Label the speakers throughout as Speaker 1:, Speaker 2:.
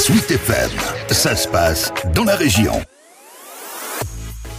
Speaker 1: Suite FM, ça se passe dans la région.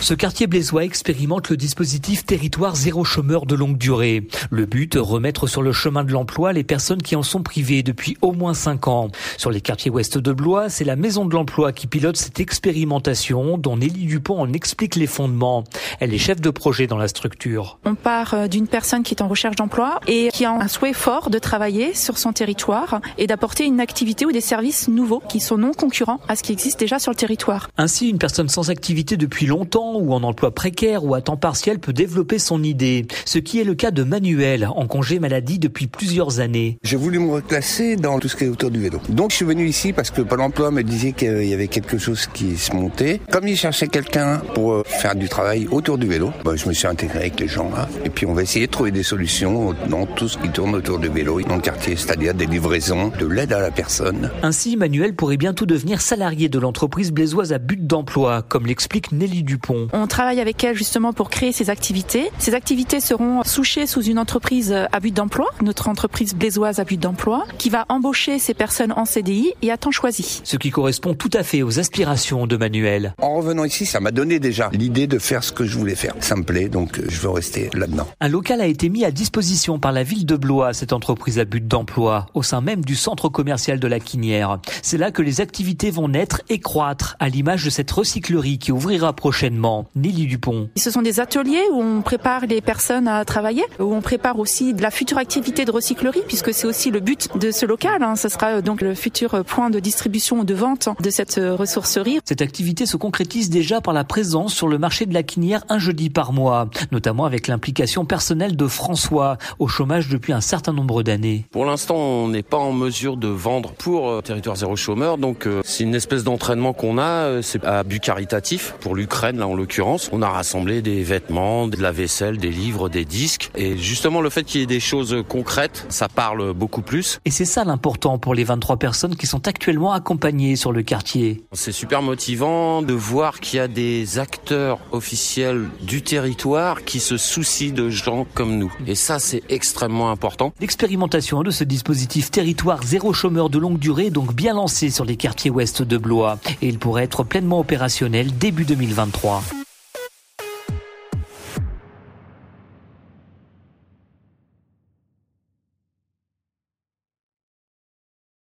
Speaker 2: Ce quartier blésois expérimente le dispositif territoire zéro chômeur de longue durée. Le but, remettre sur le chemin de l'emploi les personnes qui en sont privées depuis au moins cinq ans. Sur les quartiers ouest de Blois, c'est la maison de l'emploi qui pilote cette expérimentation dont Nelly Dupont en explique les fondements. Elle est chef de projet dans la structure.
Speaker 3: On part euh, d'une personne qui est en recherche d'emploi et qui a un souhait fort de travailler sur son territoire et d'apporter une activité ou des services nouveaux qui sont non concurrents à ce qui existe déjà sur le territoire.
Speaker 2: Ainsi, une personne sans activité depuis longtemps ou en emploi précaire ou à temps partiel peut développer son idée. Ce qui est le cas de Manuel, en congé maladie depuis plusieurs années.
Speaker 4: J'ai voulu me reclasser dans tout ce qui est autour du vélo. Donc je suis venu ici parce que Pôle emploi me disait qu'il y avait quelque chose qui se montait. Comme il cherchait quelqu'un pour euh, faire du travail autour du vélo, bah, je me suis intégré avec les gens là. Et puis on va essayer de trouver des solutions dans tout ce qui tourne autour du vélo dans le quartier, c'est-à-dire des livraisons, de l'aide à la personne.
Speaker 2: Ainsi, Manuel pourrait bientôt devenir salarié de l'entreprise blésoise à but d'emploi, comme l'explique Nelly Dupont.
Speaker 3: On travaille avec elle justement pour créer ces activités. Ces activités seront souchées sous une entreprise à but d'emploi, notre entreprise blésoise à but d'emploi, qui va embaucher ces personnes en CDI et à temps choisi.
Speaker 2: Ce qui correspond tout à fait aux aspirations de Manuel.
Speaker 4: En revenant ici, ça m'a donné déjà l'idée de faire ce que je voulais faire. Ça me plaît, donc euh, je veux rester là-dedans.
Speaker 2: Un local a été mis à disposition par la ville de Blois, cette entreprise à but d'emploi, au sein même du centre commercial de la Quinière. C'est là que les activités vont naître et croître, à l'image de cette recyclerie qui ouvrira prochainement. Nelly Dupont.
Speaker 3: Ce sont des ateliers où on prépare les personnes à travailler, où on prépare aussi de la future activité de recyclerie, puisque c'est aussi le but de ce local. Hein. Ce sera donc le futur point de distribution ou de vente de cette ressourcerie.
Speaker 2: Cette activité se concrétise déjà par la présence sur le marché de la Quinière un jeudi par mois, notamment avec l'implication personnelle de François, au chômage depuis un certain nombre d'années.
Speaker 5: Pour l'instant, on n'est pas en mesure de vendre pour euh, Territoire Zéro Chômeur, donc euh, c'est une espèce d'entraînement qu'on a, euh, c'est à but caritatif, pour l'Ukraine là en l'occurrence. On a rassemblé des vêtements, de la vaisselle, des livres, des disques, et justement le fait qu'il y ait des choses concrètes, ça parle beaucoup plus.
Speaker 2: Et c'est ça l'important pour les 23 personnes qui sont actuellement accompagnées sur le quartier.
Speaker 5: C'est super motivant de voir qu'il y a des acteurs officiels du territoire qui se soucient de gens comme nous. Et ça, c'est extrêmement important.
Speaker 2: L'expérimentation de ce dispositif territoire zéro chômeur de longue durée est donc bien lancé sur les quartiers ouest de Blois. Et il pourrait être pleinement opérationnel début 2023.